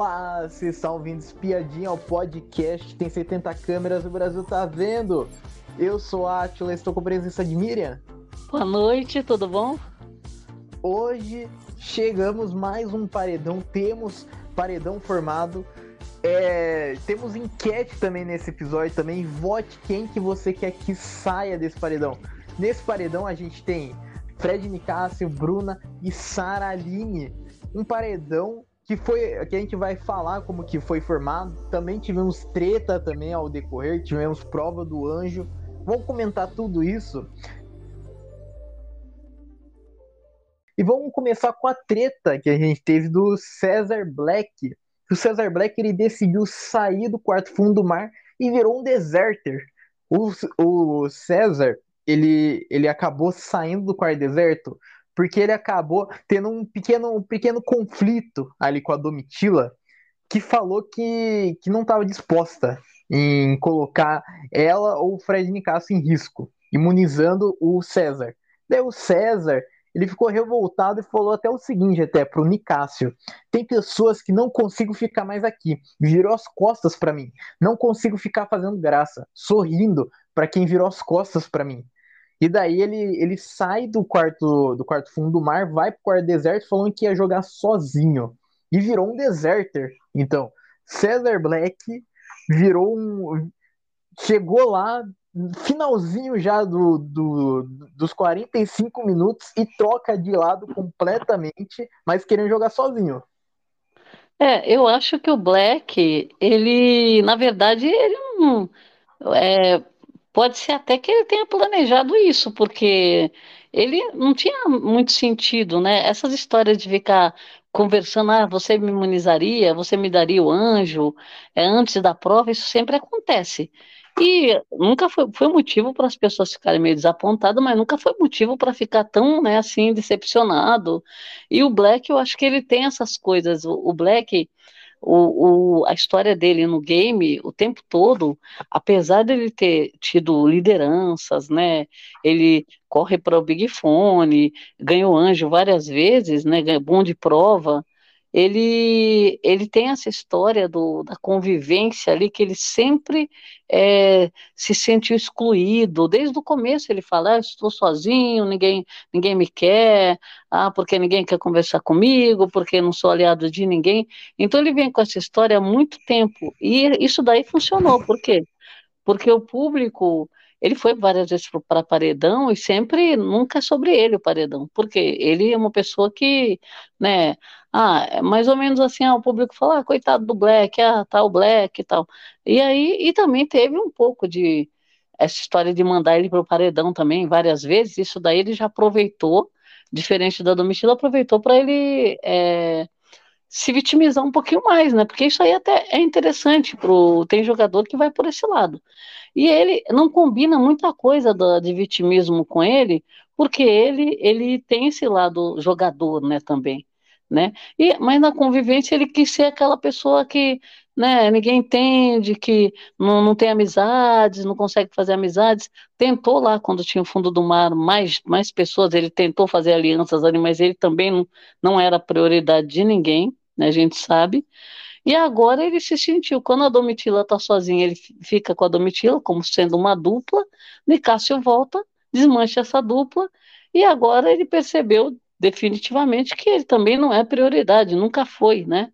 Olá, estão ouvindo Espiadinha, o podcast tem 70 câmeras, o Brasil tá vendo. Eu sou a Atila, estou com a presença de Miriam. Boa noite, tudo bom? Hoje chegamos mais um paredão, temos paredão formado. É, temos enquete também nesse episódio também. Vote quem que você quer que saia desse paredão. Nesse paredão a gente tem Fred Nicásio, Bruna e Sara Aline. Um paredão que foi que a gente vai falar como que foi formado. Também tivemos treta também ao decorrer, tivemos prova do anjo. Vamos comentar tudo isso. E vamos começar com a treta que a gente teve do César Black. O César Black ele decidiu sair do quarto fundo do mar e virou um deserter. O, o César ele, ele acabou saindo do quarto deserto porque ele acabou tendo um pequeno, um pequeno conflito ali com a Domitila, que falou que, que não estava disposta em colocar ela ou o Fred Nicasso em risco, imunizando o César. Daí o César ele ficou revoltado e falou até o seguinte até pro Nicásio: tem pessoas que não consigo ficar mais aqui, virou as costas para mim, não consigo ficar fazendo graça, sorrindo para quem virou as costas para mim. E daí ele, ele sai do quarto do quarto fundo do mar, vai pro quarto deserto falando que ia jogar sozinho. E virou um deserter. Então, Cesar Black virou um. Chegou lá, finalzinho já do, do, dos 45 minutos e troca de lado completamente, mas querendo jogar sozinho. É, eu acho que o Black, ele, na verdade, ele não. É, Pode ser até que ele tenha planejado isso, porque ele não tinha muito sentido, né? Essas histórias de ficar conversando, ah, você me imunizaria, você me daria o anjo, é, antes da prova, isso sempre acontece. E nunca foi, foi motivo para as pessoas ficarem meio desapontadas, mas nunca foi motivo para ficar tão, né, assim, decepcionado. E o Black, eu acho que ele tem essas coisas. O, o Black, o, o, a história dele no game, o tempo todo, apesar dele ter tido lideranças, né, ele corre para o Big Fone, ganhou anjo várias vezes, né, bom de prova, ele, ele tem essa história do, da convivência ali, que ele sempre é, se sentiu excluído. Desde o começo ele fala, ah, estou sozinho, ninguém, ninguém me quer, ah, porque ninguém quer conversar comigo, porque não sou aliado de ninguém. Então ele vem com essa história há muito tempo. E isso daí funcionou, por quê? Porque o público ele foi várias vezes para paredão e sempre nunca é sobre ele o paredão, porque ele é uma pessoa que, né, ah, é mais ou menos assim, ah, o público fala, ah, coitado do Black, ah, tá o Black e tal. E aí, e também teve um pouco de essa história de mandar ele para o paredão também várias vezes, isso daí ele já aproveitou, diferente da Domitila, aproveitou para ele é, se vitimizar um pouquinho mais, né? Porque isso aí até é interessante pro tem jogador que vai por esse lado. E ele não combina muita coisa do, de vitimismo com ele, porque ele ele tem esse lado jogador, né, também né? E, mas na convivência ele quis ser aquela pessoa que né, ninguém entende, que não, não tem amizades, não consegue fazer amizades. Tentou lá, quando tinha o fundo do mar, mais, mais pessoas, ele tentou fazer alianças ali, mas ele também não, não era prioridade de ninguém, né, a gente sabe. E agora ele se sentiu, quando a Domitila está sozinha, ele fica com a Domitila como sendo uma dupla, Nicásio volta, desmancha essa dupla, e agora ele percebeu definitivamente que ele também não é prioridade, nunca foi, né?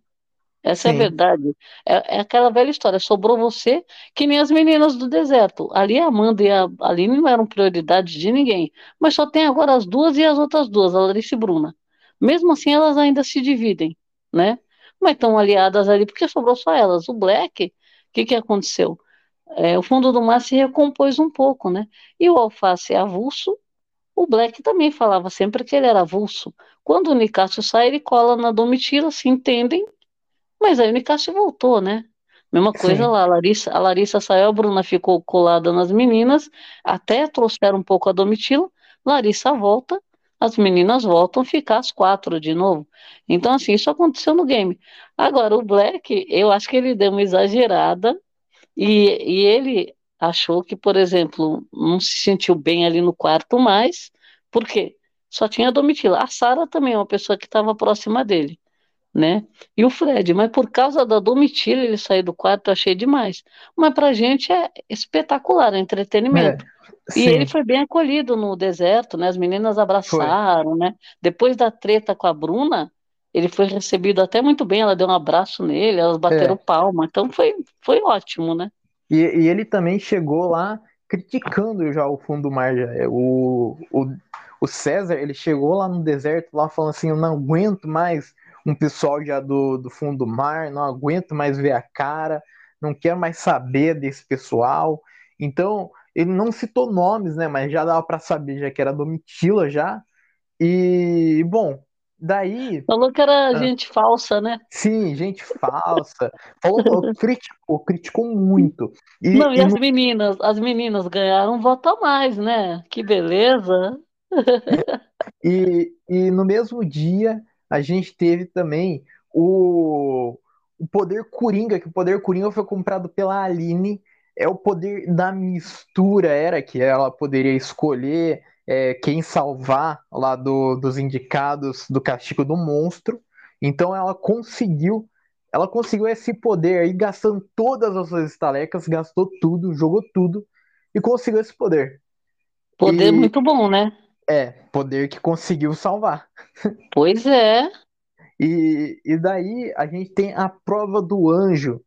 Essa Sim. é a verdade. É, é, aquela velha história. Sobrou você, que nem as meninas do deserto. Ali a Amanda e a Aline não eram prioridade de ninguém. Mas só tem agora as duas e as outras duas, a Larissa e Bruna. Mesmo assim, elas ainda se dividem, né? Mas estão aliadas ali porque sobrou só elas. O Black, o que, que aconteceu? É, o fundo do mar se recompôs um pouco, né? E o alface é avulso o Black também falava sempre que ele era avulso. Quando o Nicásio sai, ele cola na Domitila, se entendem, mas aí o Nicásio voltou, né? Mesma coisa Sim. lá, a Larissa, a Larissa saiu, a Bruna ficou colada nas meninas, até trouxeram um pouco a Domitila, Larissa volta, as meninas voltam a ficar as quatro de novo. Então, assim, isso aconteceu no game. Agora, o Black, eu acho que ele deu uma exagerada, e, e ele achou que, por exemplo, não se sentiu bem ali no quarto mais, porque só tinha a Domitila. A Sara também é uma pessoa que estava próxima dele, né? E o Fred, mas por causa da Domitila ele sair do quarto, eu achei demais. Mas pra gente é espetacular, é entretenimento. É, e ele foi bem acolhido no deserto, né? As meninas abraçaram, foi. né? Depois da treta com a Bruna, ele foi recebido até muito bem, ela deu um abraço nele, elas bateram é. palma, então foi, foi ótimo, né? E, e, ele também chegou lá criticando já o fundo do mar. Já. É, o, o, o César, ele chegou lá no deserto, lá falando assim, eu não aguento mais um pessoal já do, do fundo do mar, não aguento mais ver a cara, não quero mais saber desse pessoal. Então, ele não citou nomes, né, mas já dava para saber já que era Domitila já. E, bom, Daí. Falou que era ah, gente falsa, né? Sim, gente falsa. Falou, criticou, criticou muito. E, Não, e, e as meninas, as meninas ganharam um voto a mais, né? Que beleza. E, e no mesmo dia, a gente teve também o, o poder Coringa, que o poder Coringa foi comprado pela Aline. É o poder da mistura, era que ela poderia escolher é, quem salvar lá do, dos indicados do castigo do monstro. Então ela conseguiu, ela conseguiu esse poder aí, gastando todas as suas estalecas, gastou tudo, jogou tudo e conseguiu esse poder. Poder e, muito bom, né? É, poder que conseguiu salvar. Pois é. E, e daí a gente tem a prova do anjo,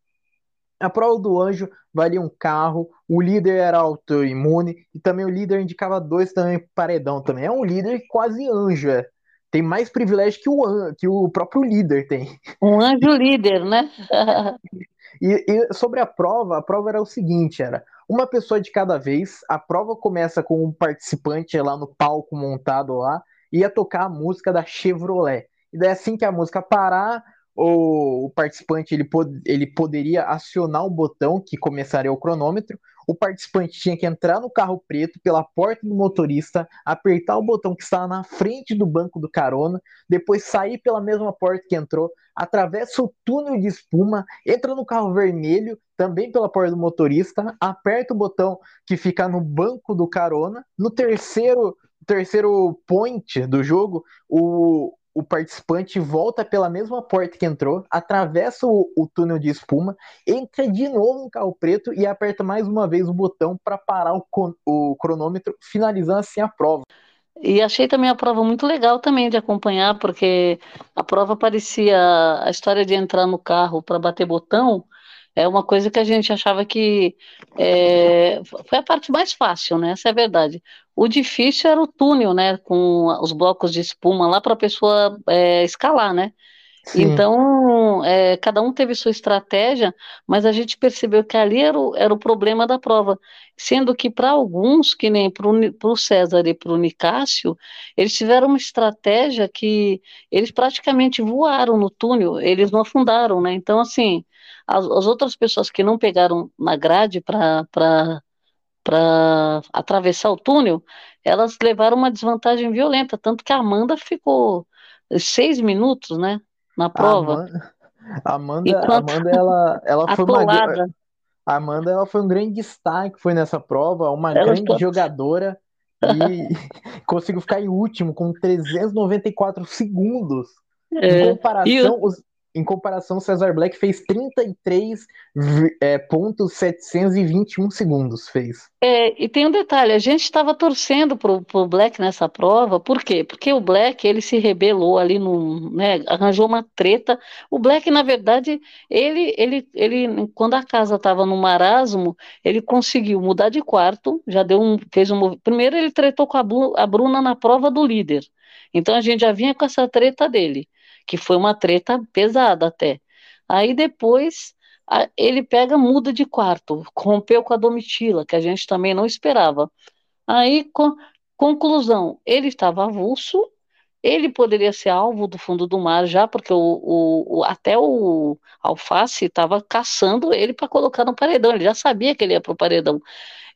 a prova do anjo valia um carro, o líder era autoimune e também o líder indicava dois também paredão também. É um líder quase anjo, é. Tem mais privilégio que o, que o próprio líder tem. Um anjo líder, né? e, e sobre a prova, a prova era o seguinte, era uma pessoa de cada vez. A prova começa com um participante lá no palco montado lá, ia tocar a música da Chevrolet. E daí assim que a música parar, o, o participante ele, pod, ele poderia acionar o botão que começaria o cronômetro. O participante tinha que entrar no carro preto pela porta do motorista, apertar o botão que estava na frente do banco do carona, depois sair pela mesma porta que entrou, atravessa o túnel de espuma, entra no carro vermelho, também pela porta do motorista, aperta o botão que fica no banco do carona. No terceiro terceiro point do jogo, o, o participante volta pela mesma porta que entrou, atravessa o, o, túnel de espuma, entra de novo no carro preto e aperta mais uma vez o botão para parar o, o cronômetro, finalizando assim a prova. E achei também a prova muito legal também de acompanhar, porque a prova parecia a história de entrar no carro para bater botão, é uma coisa que a gente achava que é, foi a parte mais fácil, né? Essa é a verdade. O difícil era o túnel, né? Com os blocos de espuma lá para a pessoa é, escalar, né? Sim. Então, é, cada um teve sua estratégia, mas a gente percebeu que ali era o, era o problema da prova. Sendo que para alguns, que nem para o César e para o Nicásio, eles tiveram uma estratégia que eles praticamente voaram no túnel, eles não afundaram, né? Então, assim, as, as outras pessoas que não pegaram na grade para para atravessar o túnel, elas levaram uma desvantagem violenta, tanto que a Amanda ficou seis minutos, né, na prova. Amanda, Amanda, Amanda ela, ela foi uma a Amanda ela foi um grande destaque, foi nessa prova, uma ela grande jogadora e conseguiu ficar em último com 394 segundos. É, em comparação, os, em comparação, Cesar Black fez 33 é, pontos 721 segundos fez. É, e tem um detalhe, a gente estava torcendo pro, pro Black nessa prova, por quê? Porque o Black, ele se rebelou ali, no, né, arranjou uma treta. O Black, na verdade, ele, ele, ele quando a casa estava no marasmo, ele conseguiu mudar de quarto, já deu um, fez um... Primeiro ele tretou com a, a Bruna na prova do líder, então a gente já vinha com essa treta dele que foi uma treta pesada até. Aí depois a, ele pega, muda de quarto, rompeu com a Domitila, que a gente também não esperava. Aí, com, conclusão, ele estava avulso, ele poderia ser alvo do fundo do mar já, porque o, o, o até o Alface estava caçando ele para colocar no paredão, ele já sabia que ele ia para o paredão.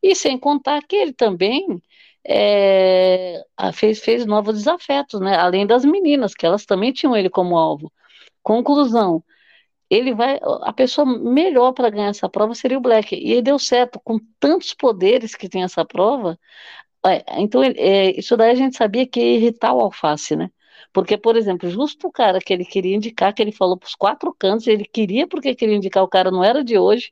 E sem contar que ele também é, fez, fez novos desafetos, né? Além das meninas, que elas também tinham ele como alvo. Conclusão, ele vai, a pessoa melhor para ganhar essa prova seria o Black. E ele deu certo, com tantos poderes que tem essa prova. É, então, é, isso daí a gente sabia que ia irritar o Alface, né? Porque, por exemplo, justo o cara que ele queria indicar, que ele falou para os quatro cantos, ele queria porque queria indicar o cara não era de hoje.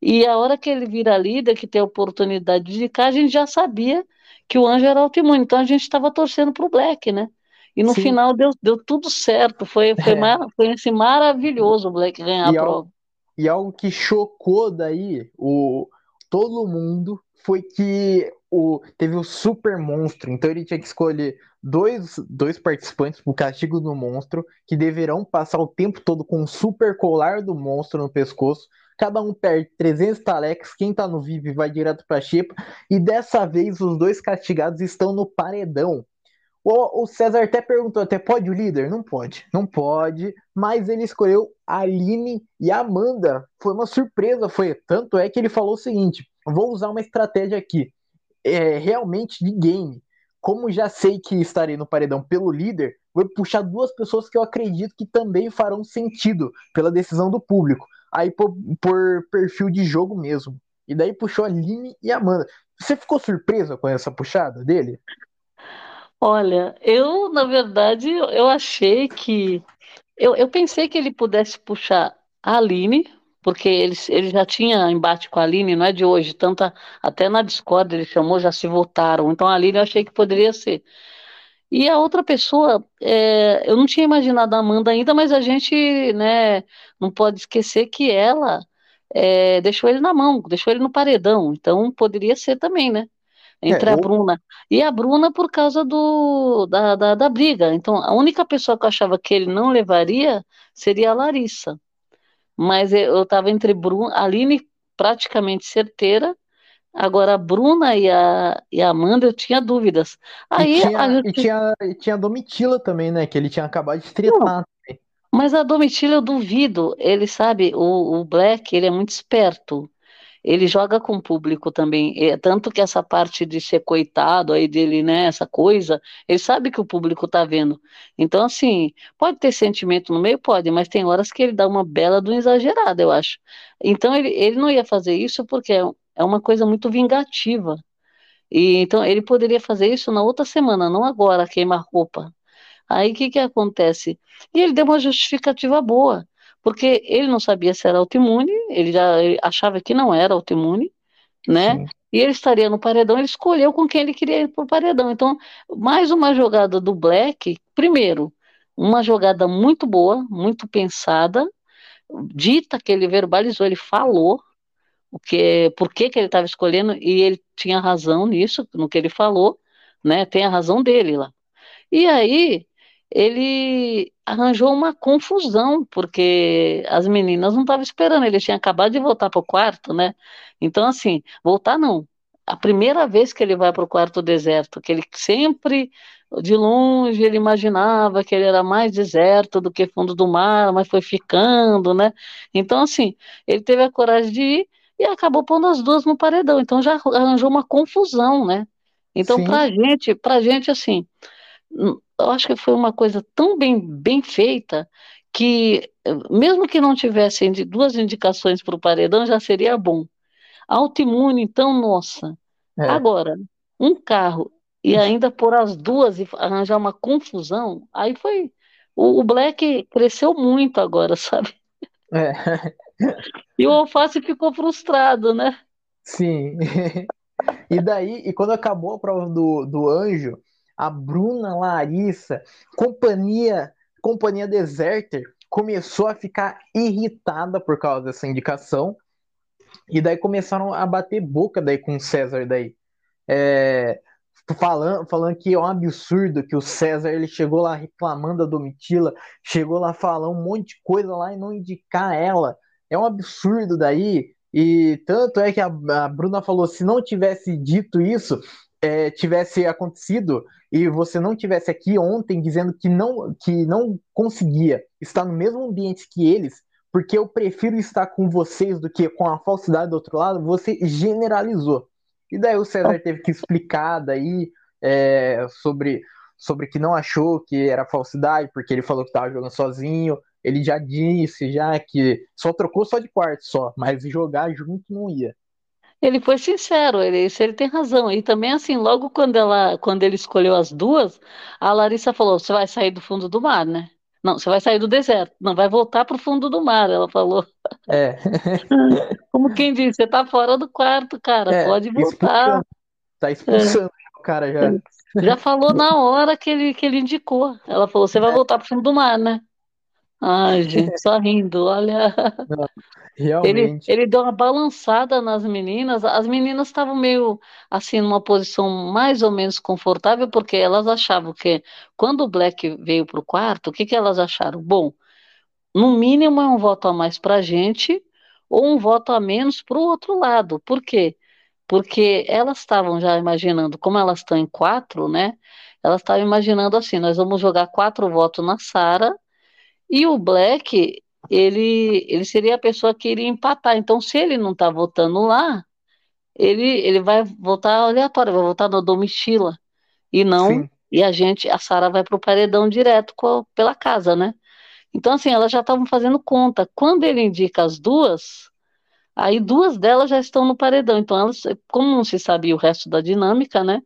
E a hora que ele vira líder, que tem a oportunidade de indicar, a gente já sabia que o anjo era autoimune. Então a gente estava torcendo para o Black, né? E no Sim. final deu, deu tudo certo. Foi, foi, é. mar, foi assim, maravilhoso o Black ganhar e a prova. e algo que chocou daí o, todo mundo foi que o, teve o super monstro. Então ele tinha que escolher dois, dois participantes para o castigo do monstro, que deverão passar o tempo todo com o super colar do monstro no pescoço. Cada um perde 300 talex. Quem tá no VIP vai direto para a Xepa. E dessa vez os dois castigados estão no paredão. O, o César até perguntou, até pode o líder? Não pode, não pode, mas ele escolheu a Aline e Amanda. Foi uma surpresa, foi. Tanto é que ele falou o seguinte: vou usar uma estratégia aqui, é, realmente de game. Como já sei que estarei no paredão pelo líder, vou puxar duas pessoas que eu acredito que também farão sentido pela decisão do público. Aí por, por perfil de jogo mesmo. E daí puxou a Aline e a Amanda. Você ficou surpresa com essa puxada dele? Olha, eu, na verdade, eu achei que. Eu, eu pensei que ele pudesse puxar a Aline, porque ele, ele já tinha embate com a Aline, não é de hoje, tanto a, até na Discord ele chamou, já se votaram. Então a Aline eu achei que poderia ser. E a outra pessoa, é, eu não tinha imaginado a Amanda ainda, mas a gente né, não pode esquecer que ela é, deixou ele na mão, deixou ele no paredão. Então poderia ser também, né? entre é, a Bruna. E a Bruna por causa do, da, da, da, briga. Então, a única pessoa que eu achava que ele não levaria seria a Larissa. Mas eu estava entre Bruna, a Aline praticamente certeira. Agora, a Bruna e a, e a Amanda, eu tinha dúvidas. Aí, e, tinha, gente... e, tinha, e tinha a Domitila também, né? Que ele tinha acabado de tretar. Mas a Domitila eu duvido. Ele sabe, o, o Black, ele é muito esperto ele joga com o público também, é, tanto que essa parte de ser coitado aí dele, né, essa coisa, ele sabe que o público tá vendo. Então, assim, pode ter sentimento no meio? Pode, mas tem horas que ele dá uma bela do exagerado, eu acho. Então, ele, ele não ia fazer isso porque é, é uma coisa muito vingativa. E, então, ele poderia fazer isso na outra semana, não agora, queimar roupa. Aí, o que que acontece? E ele deu uma justificativa boa porque ele não sabia se era autoimune, ele já ele achava que não era autoimune, né? Sim. E ele estaria no paredão, ele escolheu com quem ele queria ir para o paredão. Então, mais uma jogada do Black, primeiro, uma jogada muito boa, muito pensada, dita que ele verbalizou, ele falou o que, por que, que ele estava escolhendo, e ele tinha razão nisso, no que ele falou, né? Tem a razão dele lá. E aí, ele arranjou uma confusão, porque as meninas não estavam esperando, ele tinha acabado de voltar para o quarto, né? Então, assim, voltar não. A primeira vez que ele vai para o quarto deserto, que ele sempre, de longe, ele imaginava que ele era mais deserto do que fundo do mar, mas foi ficando, né? Então, assim, ele teve a coragem de ir e acabou pondo as duas no paredão. Então, já arranjou uma confusão, né? Então, para gente, para gente, assim, eu acho que foi uma coisa tão bem, bem feita que, mesmo que não tivessem duas indicações para o paredão, já seria bom. Autoimune, então, nossa. É. Agora, um carro e ainda por as duas e arranjar uma confusão, aí foi. O, o Black cresceu muito agora, sabe? É. E o Alface ficou frustrado, né? Sim. E daí, e quando acabou a prova do, do anjo, a Bruna Larissa, companhia, companhia Deserter, começou a ficar irritada por causa dessa indicação. E daí começaram a bater boca daí com o César daí. É, falando, falando que é um absurdo que o César ele chegou lá reclamando da Domitila, chegou lá falando um monte de coisa lá e não indicar ela. É um absurdo daí. E tanto é que a, a Bruna falou: se não tivesse dito isso, é, tivesse acontecido e você não tivesse aqui ontem dizendo que não que não conseguia estar no mesmo ambiente que eles, porque eu prefiro estar com vocês do que com a falsidade do outro lado, você generalizou. E daí o César teve que explicar daí é, sobre sobre que não achou que era falsidade, porque ele falou que estava jogando sozinho. Ele já disse já que só trocou só de quarto só, mas jogar junto não ia. Ele foi sincero, ele, isso ele tem razão. E também, assim, logo quando ela, quando ele escolheu as duas, a Larissa falou: você vai sair do fundo do mar, né? Não, você vai sair do deserto, não vai voltar para o fundo do mar, ela falou. É. Como quem disse, você tá fora do quarto, cara, É, pode voltar. expulsando. Tá É, expulsando o cara já. Já falou na hora que ele, que ele indicou. Ela falou: você vai voltar para o fundo do mar, né? Ai, gente, só rindo, olha. Não, Ele, realmente. ele deu uma balançada nas meninas. As meninas estavam meio assim, numa posição mais ou menos confortável, porque elas achavam que quando o Black veio para o quarto, o que que elas acharam? Bom, no mínimo é um voto a mais para a gente, ou um voto a menos para o outro lado. Por quê? Porque elas estavam já imaginando, como elas estão em quatro, né? Elas estavam imaginando assim: nós vamos jogar quatro votos na Sara e o Black, ele, ele seria a pessoa que iria empatar. Então, se ele não está votando lá, ele, ele vai votar aleatório, vai votar no Domitila. E não, Sim. e a gente, a Sara vai para o paredão direto com a- pela casa, né? Então, assim, elas já estavam fazendo conta. Quando ele indica as duas, aí duas delas já estão no paredão. Então, elas, como não se sabia o resto da dinâmica, né?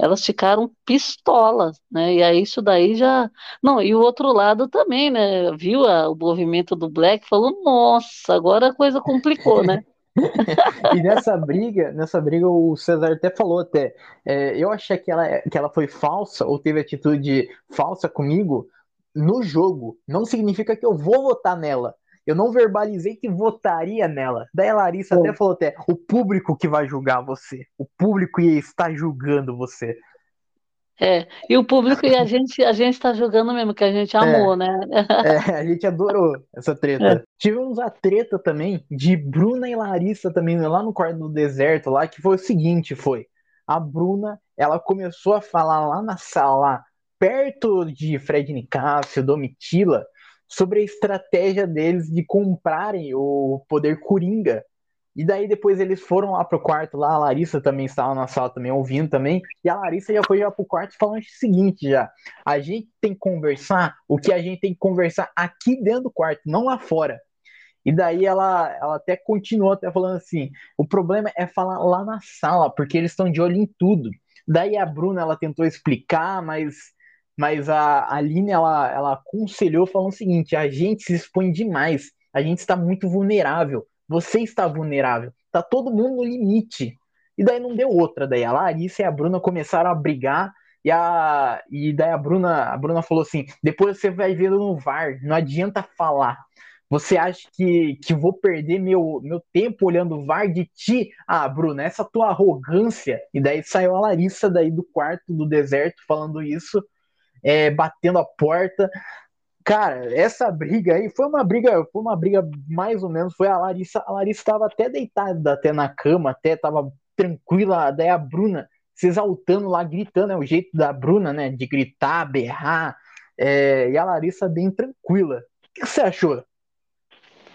Elas ficaram pistolas, né? E aí isso daí já. Não, e o outro lado também, né? Viu a- o movimento do Black, falou, nossa, agora a coisa complicou, né? E nessa briga, nessa briga o César até falou até, é, eu achei que ela, que ela foi falsa ou teve atitude falsa comigo no jogo. Não significa que eu vou votar nela. Eu não verbalizei que votaria nela. Daí a Larissa até falou até, o público que vai julgar você. O público está julgando você. É, e o público e a gente, a gente tá jogando mesmo, que a gente amou, É, né? é, a gente adorou essa É. treta. Tivemos a treta também de Bruna e Larissa também lá no quarto do deserto lá, que foi o seguinte, foi a Bruna, ela começou a falar lá na sala, perto de Fred Nicásio, Domitila, sobre a estratégia deles de comprarem o poder Coringa. E daí depois eles foram lá pro quarto lá, a Larissa também estava na sala também ouvindo também, e a Larissa já foi já pro quarto falando o seguinte já, a gente tem que conversar o que a gente tem que conversar aqui dentro do quarto, não lá fora. E daí ela, ela até continuou até falando assim, o problema é falar lá na sala, porque eles estão de olho em tudo. Daí a Bruna ela tentou explicar, mas mas a Aline ela, ela aconselhou falando o seguinte, a gente se expõe demais, a gente está muito vulnerável. Você está vulnerável, tá todo mundo no limite. E daí não deu outra, daí a Larissa e a Bruna começaram a brigar e, a, e daí a Bruna, a Bruna falou assim: depois você vai ver no VAR, não adianta falar. Você acha que, que vou perder meu, meu tempo olhando o VAR de ti? Ah, Bruna, essa tua arrogância. E daí saiu a Larissa daí do quarto do deserto falando isso, é, batendo a porta. Cara, essa briga aí foi uma briga, foi uma briga mais ou menos, foi a Larissa, a Larissa estava até deitada até na cama, até tava tranquila, daí a Bruna se exaltando lá, gritando, é o jeito da Bruna, né, de gritar, berrar, é, e a Larissa bem tranquila. O que você achou?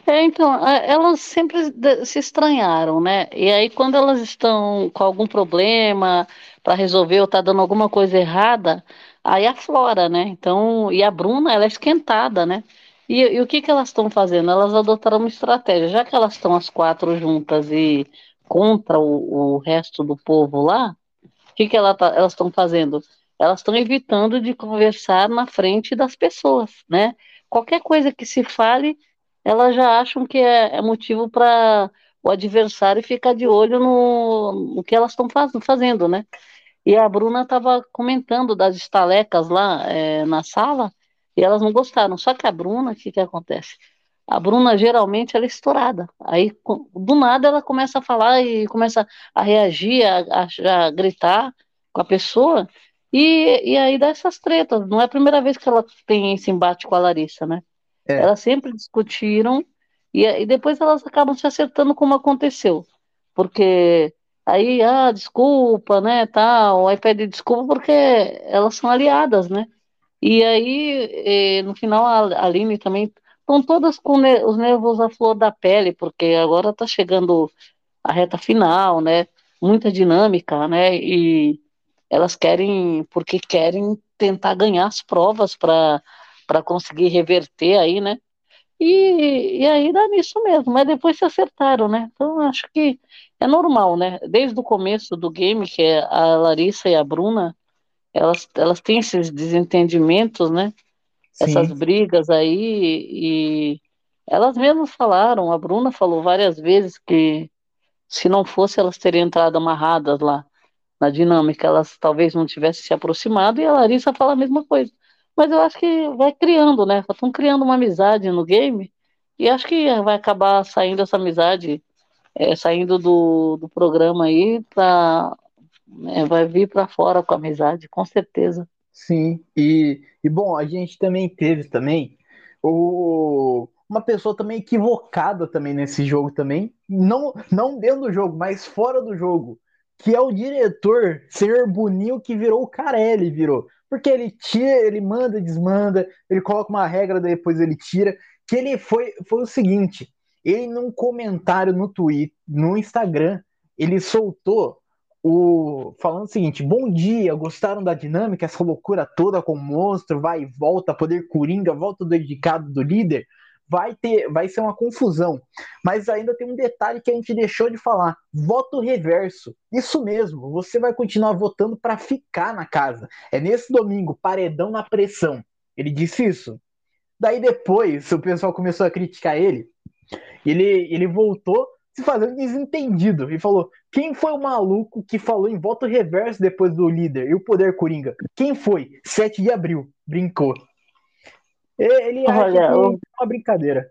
É, então, a- elas sempre se estranharam, né? E aí, quando elas estão com algum problema para resolver ou tá dando alguma coisa errada, aí aflora, né? Então, e a Bruna, ela é esquentada, né? E, e o que que elas estão fazendo? Elas adotaram uma estratégia, já que elas estão as quatro juntas e contra o, o resto do povo lá, o que que ela tá- elas estão fazendo? Elas estão evitando de conversar na frente das pessoas, né? Qualquer coisa que se fale, elas já acham que é, é motivo para o adversário ficar de olho no, no que elas estão faz, fazendo, né? E a Bruna estava comentando das estalecas lá é, na sala e elas não gostaram. Só que a Bruna, o que que acontece? A Bruna geralmente ela é estourada. Aí do nada ela começa a falar e começa a reagir, a, a- a gritar com a pessoa e, e aí dá essas tretas. Não é a primeira vez que ela tem esse embate com a Larissa, né? É, Elas sempre discutiram e, e depois elas acabam se acertando como aconteceu. Porque aí, ah, desculpa, né, tal, aí pede desculpa porque elas são aliadas, né? E aí, eh, no final, a Aline também estão todas com os nervos à flor da pele, porque agora está chegando a reta final, né? Muita dinâmica, né? E elas querem, porque querem tentar ganhar as provas para conseguir reverter aí, né? E, e aí dá nisso mesmo, mas depois se acertaram, né? Então acho que é normal, né? Desde o começo do game, que é a Larissa e a Bruna, elas, elas têm esses desentendimentos, né? Sim. Essas brigas aí, e elas mesmas falaram, a Bruna falou várias vezes que se não fosse elas teriam entrado amarradas lá na dinâmica, elas talvez não tivessem se aproximado, e a Larissa fala a mesma coisa. Mas eu acho que vai criando, né? Estão criando uma amizade no game, e acho que vai acabar saindo essa amizade, é, saindo do, do programa aí, pra, é, vai vir para fora com amizade, com certeza. Sim, e, e bom, a gente também teve também o, uma pessoa também equivocada também nesse jogo também, não, não dentro do jogo, mas fora do jogo, que é o diretor, Senhor Boninho, que virou o Carelli, virou. Porque ele tira, ele manda, desmanda, ele coloca uma regra, depois ele tira. Que ele foi, foi o seguinte: ele num comentário no Twitter, no Instagram, ele soltou o falando o seguinte: Bom dia, gostaram da dinâmica, essa loucura toda com o monstro, vai e volta, poder coringa, volta do dedicado do líder vai ter, vai ser uma confusão. Mas ainda tem um detalhe que a gente deixou de falar: voto reverso. Isso mesmo, você vai continuar votando para ficar na casa. É nesse domingo, paredão na pressão. Ele disse isso. Daí depois, o pessoal começou a criticar ele. Ele, ele voltou se fazendo desentendido e falou: quem foi o maluco que falou em voto reverso depois do líder e o poder coringa? Quem foi? 7 de abril. Brincou. Ele acha Olha, que é uma brincadeira.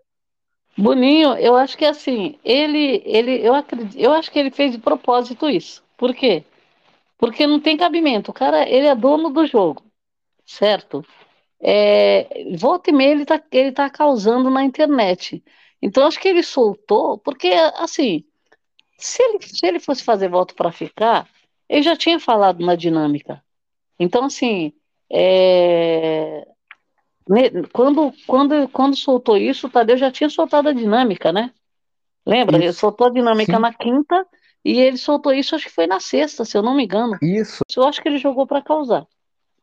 Boninho, eu acho que assim, ele, ele, eu acredito, eu acho que ele fez de propósito isso. Por quê? Porque não tem cabimento. O cara, ele é dono do jogo, certo? É, volta e meia ele tá, ele tá causando na internet. Então acho que ele soltou, porque assim, se ele, se ele fosse fazer voto para ficar, ele já tinha falado na dinâmica. Então assim, é, quando, quando, quando soltou isso, o Tadeu já tinha soltado a dinâmica, né? Lembra? Isso. Ele soltou a dinâmica Sim. na quinta e ele soltou isso, acho que foi na sexta, se eu não me engano. Isso. Eu acho que ele jogou para causar.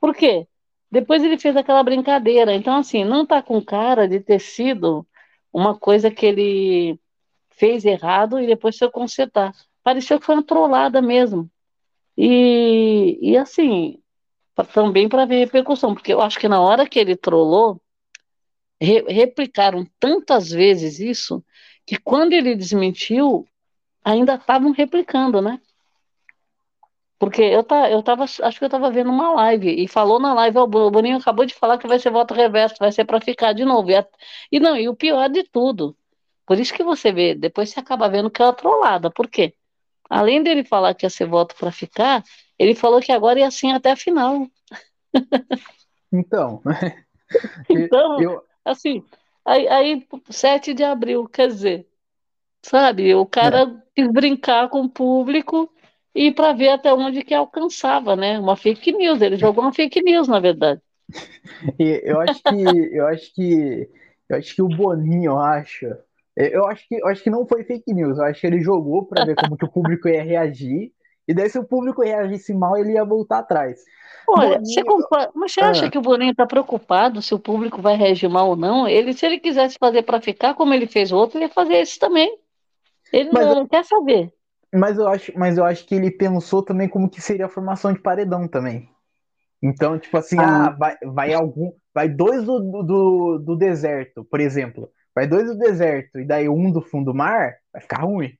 Por quê? Depois ele fez aquela brincadeira. Então, assim, não tá com cara de ter sido uma coisa que ele fez errado e depois foi consertar. Pareceu que foi uma trollada mesmo. E, e assim, também para ver repercussão, porque eu acho que na hora que ele trollou, re, replicaram tantas vezes isso, que quando ele desmentiu, ainda estavam replicando, né? Porque eu, tá, eu tava, acho que eu tava vendo uma live, e falou na live, o Boninho acabou de falar que vai ser voto reverso, vai ser para ficar de novo. E, a, e não, e o pior de tudo, por isso que você vê, depois você acaba vendo que é uma trollada, por quê? Além dele falar que ia ser voto para ficar, ele falou que agora ia assim até a final. Então. então, eu... assim, aí, aí 7 de abril, quer dizer, sabe, o cara é. quis brincar com o público e para ver até onde que alcançava, né? Uma fake news, ele jogou uma fake news, na verdade. Eu acho que eu acho que eu acho que o Boninho acha eu acho que eu acho que não foi fake news, eu acho que ele jogou para ver como que o público ia reagir e daí, se o público reagisse mal, ele ia voltar atrás. Olha, Boninho... você mas você acha ah. que o Boninho está preocupado se o público vai reagir mal ou não? Ele, se ele quisesse fazer para ficar, como ele fez outro, ele ia fazer esse também. Ele mas não quer saber. Mas eu, acho, mas eu acho que ele pensou também como que seria a formação de paredão também. Então, tipo assim, ah, ah vai, vai algum. Vai dois do, do, do deserto, por exemplo. Vai dois do deserto e daí um do fundo do mar, vai ficar ruim.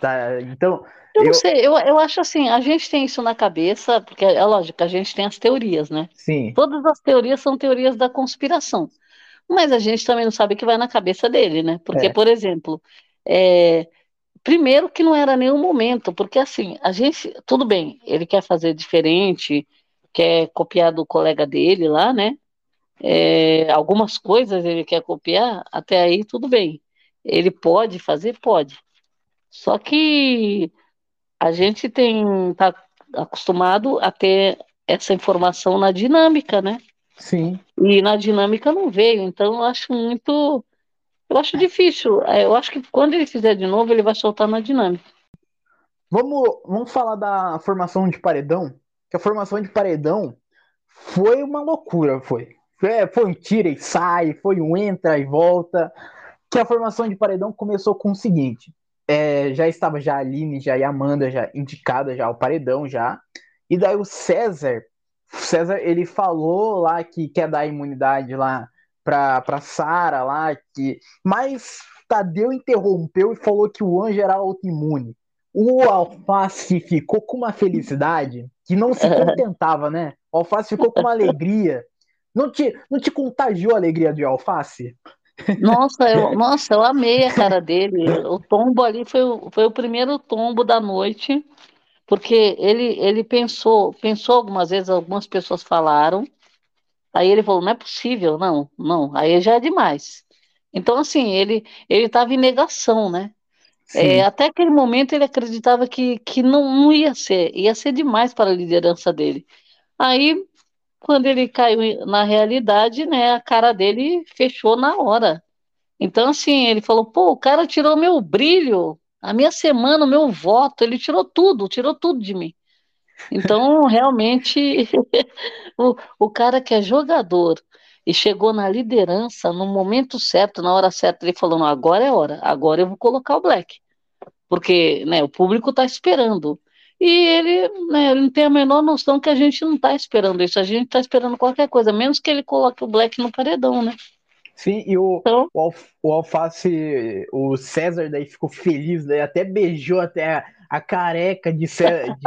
Tá? Então, eu não eu... sei, eu, eu acho assim, a gente tem isso na cabeça, porque é lógico, a gente tem as teorias, né? Sim. Todas as teorias são teorias da conspiração. Mas a gente também não sabe o que vai na cabeça dele, né? Porque, é. por exemplo, é, primeiro que não era nenhum momento, porque assim, a gente, tudo bem, ele quer fazer diferente, quer copiar do colega dele lá, né? É, algumas coisas ele quer copiar, até aí tudo bem. Ele pode fazer? Pode. Só que a gente tem tá acostumado a ter essa informação na dinâmica, né? Sim. E na dinâmica não veio, então eu acho muito. Eu acho difícil. É, eu acho que quando ele fizer de novo, ele vai soltar na dinâmica. Vamos, vamos falar da formação de paredão. Que a formação de paredão foi uma loucura, foi. Foi, foi um tira e sai, foi um entra e volta. que a formação de paredão começou com o seguinte: é, já estava já a Aline, já e a Amanda já indicada já o paredão já. E daí o César, César ele falou lá que quer dar imunidade lá para para Sara lá que, mas Tadeu interrompeu e falou que o anjo era autoimune. O Alface ficou com uma felicidade que não se contentava, né? O Alface ficou com uma alegria. Não te, não te contagiou a alegria de Alface? Nossa, eu, nossa, eu amei a cara dele. O tombo ali foi, foi o primeiro tombo da noite, porque ele, ele pensou, pensou algumas vezes, algumas pessoas falaram, aí ele falou, não é possível, não, não, aí já é demais. Então, assim, ele ele estava em negação, né? É, até aquele momento ele acreditava que, que não, não ia ser, ia ser demais para a liderança dele. Aí, quando ele caiu na realidade, né, a cara dele fechou na hora. Então, assim, ele falou: pô, o cara tirou meu brilho, a minha semana, o meu voto, ele tirou tudo, tirou tudo de mim. Então, realmente, o, o cara que é jogador e chegou na liderança no momento certo, na hora certa, ele falou: não, agora é hora, agora eu vou colocar o Black. Porque né, o público está esperando. E ele, né, ele não tem a menor noção que a gente não está esperando isso, a gente está esperando qualquer coisa, menos que ele coloque o Black no paredão, né? Sim, e o, então... o, Alf, o Alface, o César daí ficou feliz, daí até beijou até a, careca de,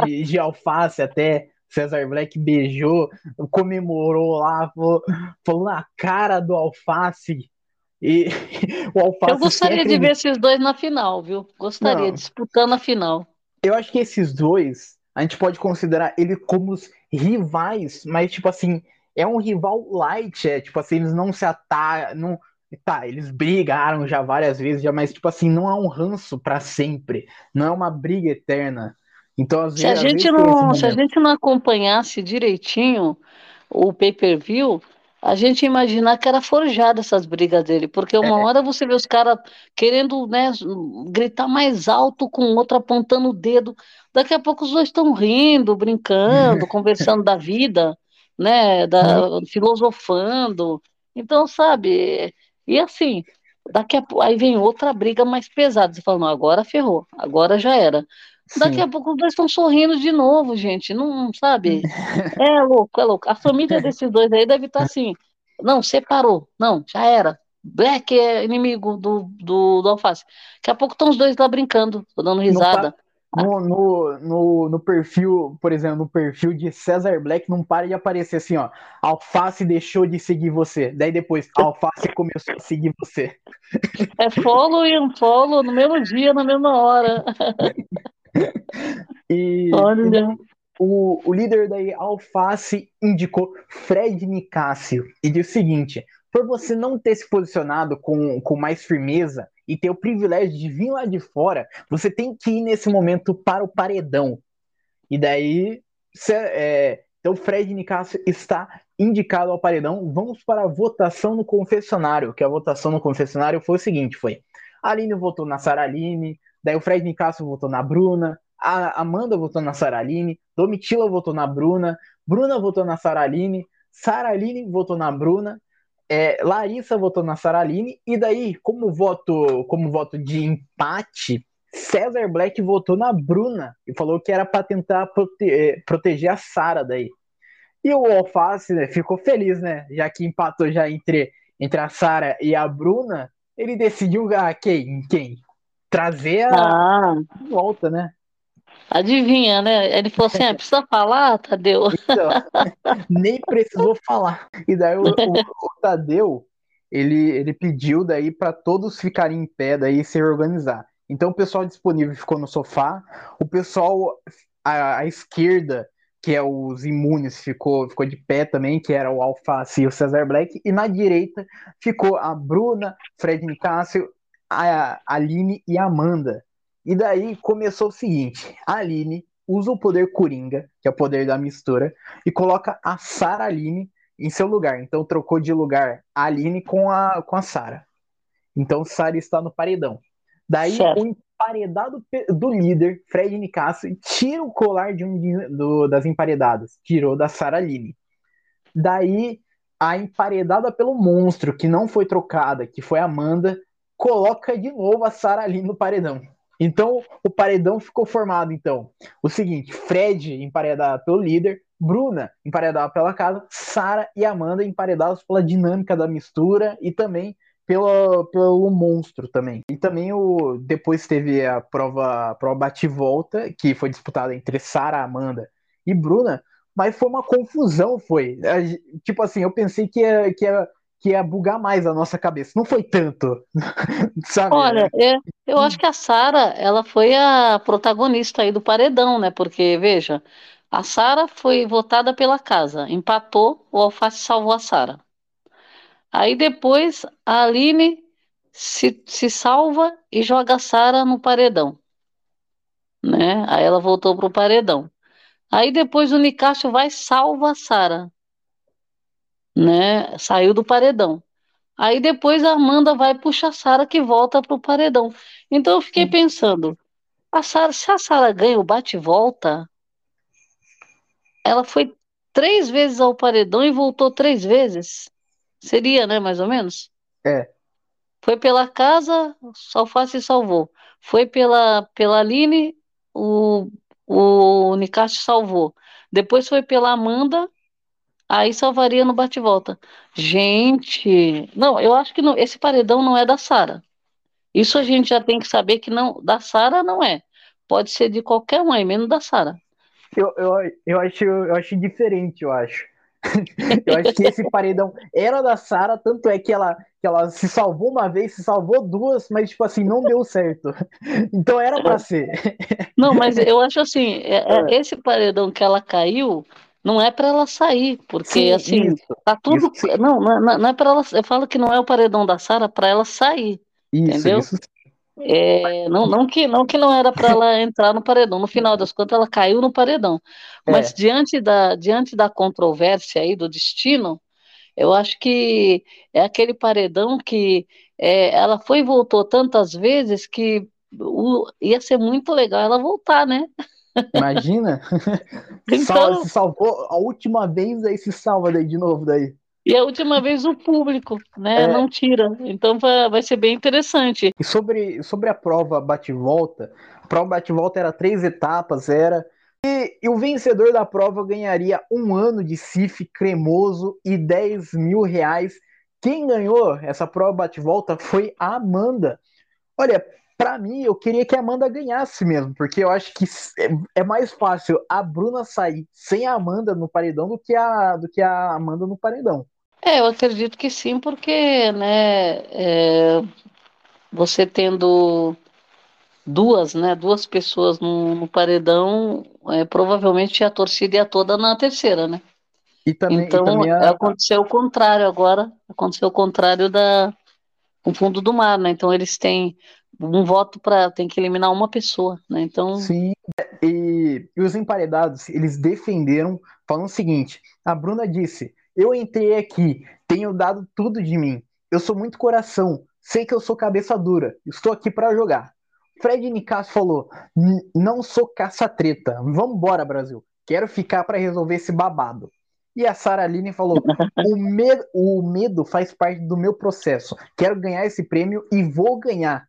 de, de Alface, até César Black beijou, comemorou lá, falou, falou na cara do Alface. E o Alface. Eu gostaria de ver esses dois na final, viu? Gostaria, Não, disputando a final. Eu acho que esses dois, a gente pode considerar ele como os rivais, mas, tipo assim, é um rival light, é tipo assim, eles não se atacam, não, tá, eles brigaram já várias vezes, já, mas tipo assim, não é um ranço para sempre, não é uma briga eterna. Então, às se vezes, a gente não, se a gente não acompanhasse direitinho o pay-per-view, a gente imaginar que era forjada essas brigas dele, porque uma é. hora você vê os caras querendo né, gritar mais alto com o outro apontando o dedo, daqui a pouco os dois estão rindo, brincando, conversando da vida, né, da, uhum. filosofando. Então, sabe, e assim, daqui a aí vem outra briga mais pesada, você fala, não, agora ferrou, agora já era. Daqui Sim. a pouco os dois estão sorrindo de novo, gente. Não sabe? É louco, é louco. A família desses dois aí deve estar tá assim. Não, separou. Não, já era. Black é inimigo do, do, do Alface. Daqui a pouco estão os dois lá brincando, dando risada. No, no, no, no, perfil, por exemplo, no perfil de Cesar Black, não para de aparecer assim, ó. Alface deixou de seguir você. Daí depois, Alface começou a seguir você. É follow e unfollow no mesmo dia, na mesma hora. e, Olha. o, o líder da Alface indicou Fred Nicásio e disse o seguinte: por você não ter se posicionado com, com mais firmeza e ter o privilégio de vir lá de fora, você tem que ir nesse momento para o paredão. E daí, cê, é, então Fred Nicásio está indicado ao paredão. Vamos para a votação no confessionário, que a votação no confessionário foi o seguinte, foi Aline votou na Saraline, Daí o Fred Nicasso votou na Bruna, a Amanda votou na Saraline, Domitila votou na Bruna, Bruna votou na Saraline, Saraline votou na Bruna, é, Larissa votou na Saraline, e daí, como voto, como voto de empate, César Black votou na Bruna e falou que era para tentar prote é, proteger a Sara daí. E o Alface né, ficou feliz, né? Já que empatou já entre, entre a Sara e a Bruna, ele decidiu ah, quem? Quem? trazer a ah. volta, né? Adivinha, né? Ele falou assim: ah, precisa falar, Tadeu? Então, nem precisou falar. E daí o, o, o Tadeu, ele, ele pediu daí para todos ficarem em pé daí e se organizar. Então o pessoal disponível ficou no sofá, o pessoal à, à esquerda, que é os imunes, ficou, ficou de pé também, que era o Alface e o Cesar Black, e na direita ficou a Bruna, Fred Nicásio, a Aline e a Amanda. E daí começou o seguinte: a Aline usa o poder Coringa, que é o poder da mistura, e coloca a Sara Aline em seu lugar. Então trocou de lugar a Aline com a, com a Sara. Então Sara está no paredão. Daí certo. o emparedado do líder, Fred Nicasso, tira o colar de um do, das emparedadas. Tirou da Sara Aline. Daí a emparedada pelo monstro, que não foi trocada, que foi a Amanda, coloca de novo a Sara ali no paredão. Então, o paredão ficou formado, então, o seguinte, Fred emparedado pelo líder, Bruna emparedada pela casa, Sara e Amanda emparedadas pela dinâmica da mistura e também pelo, pelo monstro também. E também o depois teve a prova, prova bate-volta, que foi disputada entre Sara, Amanda e Bruna, mas foi uma confusão, foi. Tipo assim, eu pensei que que que ia bugar mais a nossa cabeça. Não foi tanto, sabe? Olha, é, eu acho que a Sara, ela foi a protagonista aí do paredão, né? Porque, veja, a Sara foi votada pela casa, empatou, o Alface salvou a Sara. Aí depois a Aline se, se salva e joga a Sara no paredão, né? Aí ela voltou pro paredão. Aí depois o Nicásio vai salva a Sara né? Saiu do paredão. Aí depois a Amanda vai puxar a Sara que volta pro paredão. Então eu fiquei pensando, a Sarah, se a Sara ganha o bate-volta, ela foi três vezes ao paredão e voltou três vezes. Seria, né, mais ou menos? É. Foi pela casa, o Alface salvou. Foi pela, pela Aline, o, o Nicastro salvou. Depois foi pela Amanda, Aí salvaria no bate-volta. Gente, não, eu acho que não, esse paredão não é da Sara. Isso a gente já tem que saber que não, da Sara não é. Pode ser de qualquer um aí, menos da Sara. Eu, eu, eu, acho, eu acho diferente, eu acho. eu acho que esse paredão era da Sara, tanto é que ela, que ela se salvou uma vez, se salvou duas, mas tipo assim, não deu certo. Então era para ser. Não, mas eu acho assim, é, é. esse paredão que ela caiu, não é para ela sair, porque Sim, assim, isso, tá tudo. Isso. Não, não, não é para ela. Eu falo que não é o paredão da Sara para ela sair. Isso, entendeu? Isso. É, não, não, que, não que não era para ela entrar no paredão. No final das contas, ela caiu no paredão. É. Mas diante da, diante da controvérsia aí do destino, eu acho que é aquele paredão que é, ela foi e voltou tantas vezes que o, ia ser muito legal ela voltar, né? Imagina? Então... se salvou a última vez, aí se salva daí de novo daí. E a última vez o público, né? É... Não tira. Então vai, vai ser bem interessante. E sobre, sobre a prova bate-volta, a prova bate-volta era três etapas, era. E, e, o vencedor da prova ganharia um ano de CIF cremoso e 10 mil reais. Quem ganhou essa prova bate-volta foi a Amanda. Olha, para mim, eu queria que a Amanda ganhasse mesmo, porque eu acho que é, é mais fácil a Bruna sair sem a Amanda no paredão do que a, do que a Amanda no paredão. É, eu acredito que sim, porque, né, é, você tendo duas, né, duas pessoas no, no paredão, é, provavelmente a torcida ia toda na terceira, né? E também, então, a... aconteceu o contrário agora, aconteceu o contrário da o fundo do mar, né? Então eles têm um voto para tem que eliminar uma pessoa, né? Então sim. E, e, os emparedados eles defenderam falando o seguinte: a Bruna disse, eu entrei aqui, tenho dado tudo de mim, eu sou muito coração, sei que eu sou cabeça dura, estou aqui para jogar. Fred Nicasso falou: não sou caça-treta, vambora Brasil, quero ficar para resolver esse babado. E a Sara Aline falou: o, med o medo faz parte do meu processo. Quero ganhar esse prêmio e vou ganhar.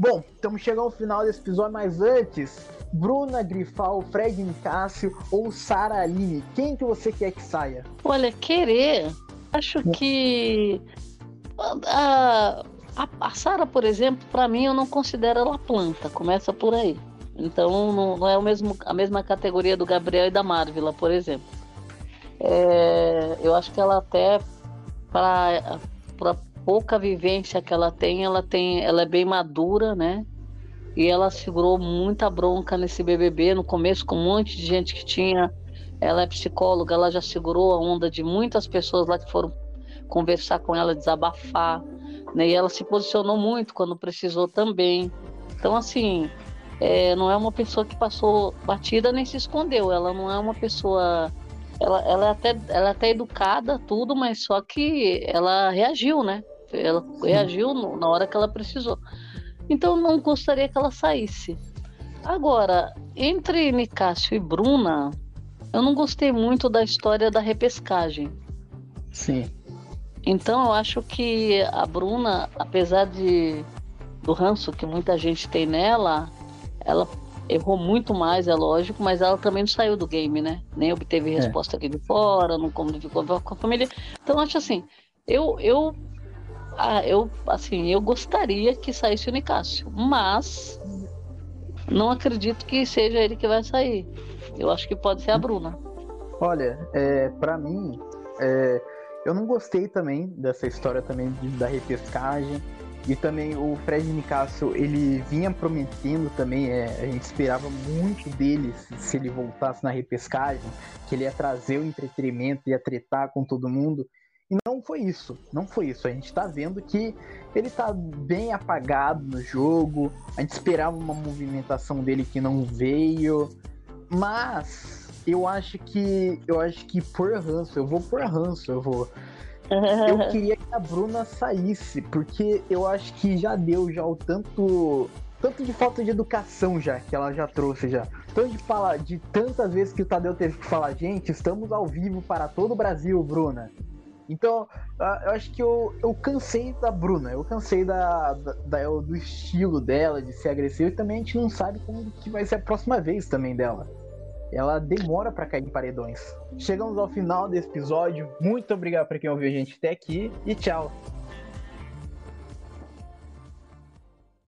Bom, estamos chegando ao final desse episódio, mas antes, Bruna Grifal, Fred Nicásio ou Sara Aline, quem que você quer que saia? Olha, querer, acho que a, a, a Sara, por exemplo, para mim eu não considero ela planta, começa por aí. Então não, não é o mesmo, a mesma categoria do Gabriel e da Marvila, por exemplo. É, eu acho que ela até para pouca vivência que ela tem, ela tem, ela é bem madura, né? E ela segurou muita bronca nesse BBB no começo com um monte de gente que tinha. Ela é psicóloga, ela já segurou a onda de muitas pessoas lá que foram conversar com ela, desabafar, né? E ela se posicionou muito quando precisou também. Então assim, é, não é uma pessoa que passou batida nem se escondeu. Ela não é uma pessoa ela, ela, é até, ela é até educada, tudo, mas só que ela reagiu, né? Ela reagiu no, na hora que ela precisou. Então não gostaria que ela saísse. Agora, entre Nicásio e Bruna, eu não gostei muito da história da repescagem. Sim. Então eu acho que a Bruna, apesar de do ranço que muita gente tem nela, ela errou muito mais, é lógico, mas ela também não saiu do game, né? Nem obteve é. resposta é. aqui de fora, não conviveu com a família. Então acho assim, eu eu ah, eu assim, eu gostaria que saísse o Nicásio, mas não acredito que seja ele que vai sair. Eu acho que pode ser a Bruna. Olha, é, para mim, é, eu não gostei também dessa história também de, da repescagem. E também o Fred Nicasso, ele vinha prometendo também, é, a gente esperava muito dele se, se, ele voltasse na repescagem, que ele ia trazer o entretenimento, ia tretar com todo mundo. E não foi isso, não foi isso. A gente tá vendo que ele tá bem apagado no jogo, a gente esperava uma movimentação dele que não veio, mas eu acho que eu acho que por ranço, eu vou por ranço, eu vou eu queria que a Bruna saísse, porque eu acho que já deu já o tanto tanto de falta de educação já que ela já trouxe já. Tanto de falar de tantas vezes que o Tadeu teve que falar, gente, estamos ao vivo para todo o Brasil, Bruna. Então, eu acho que eu, eu cansei da Bruna, eu cansei da, da, da, do estilo dela, de ser agressiva, e também a gente não sabe como que vai ser a próxima vez também dela ela demora para cair em paredões. Chegamos ao final desse episódio. Muito obrigado para quem ouviu a gente até aqui e tchau.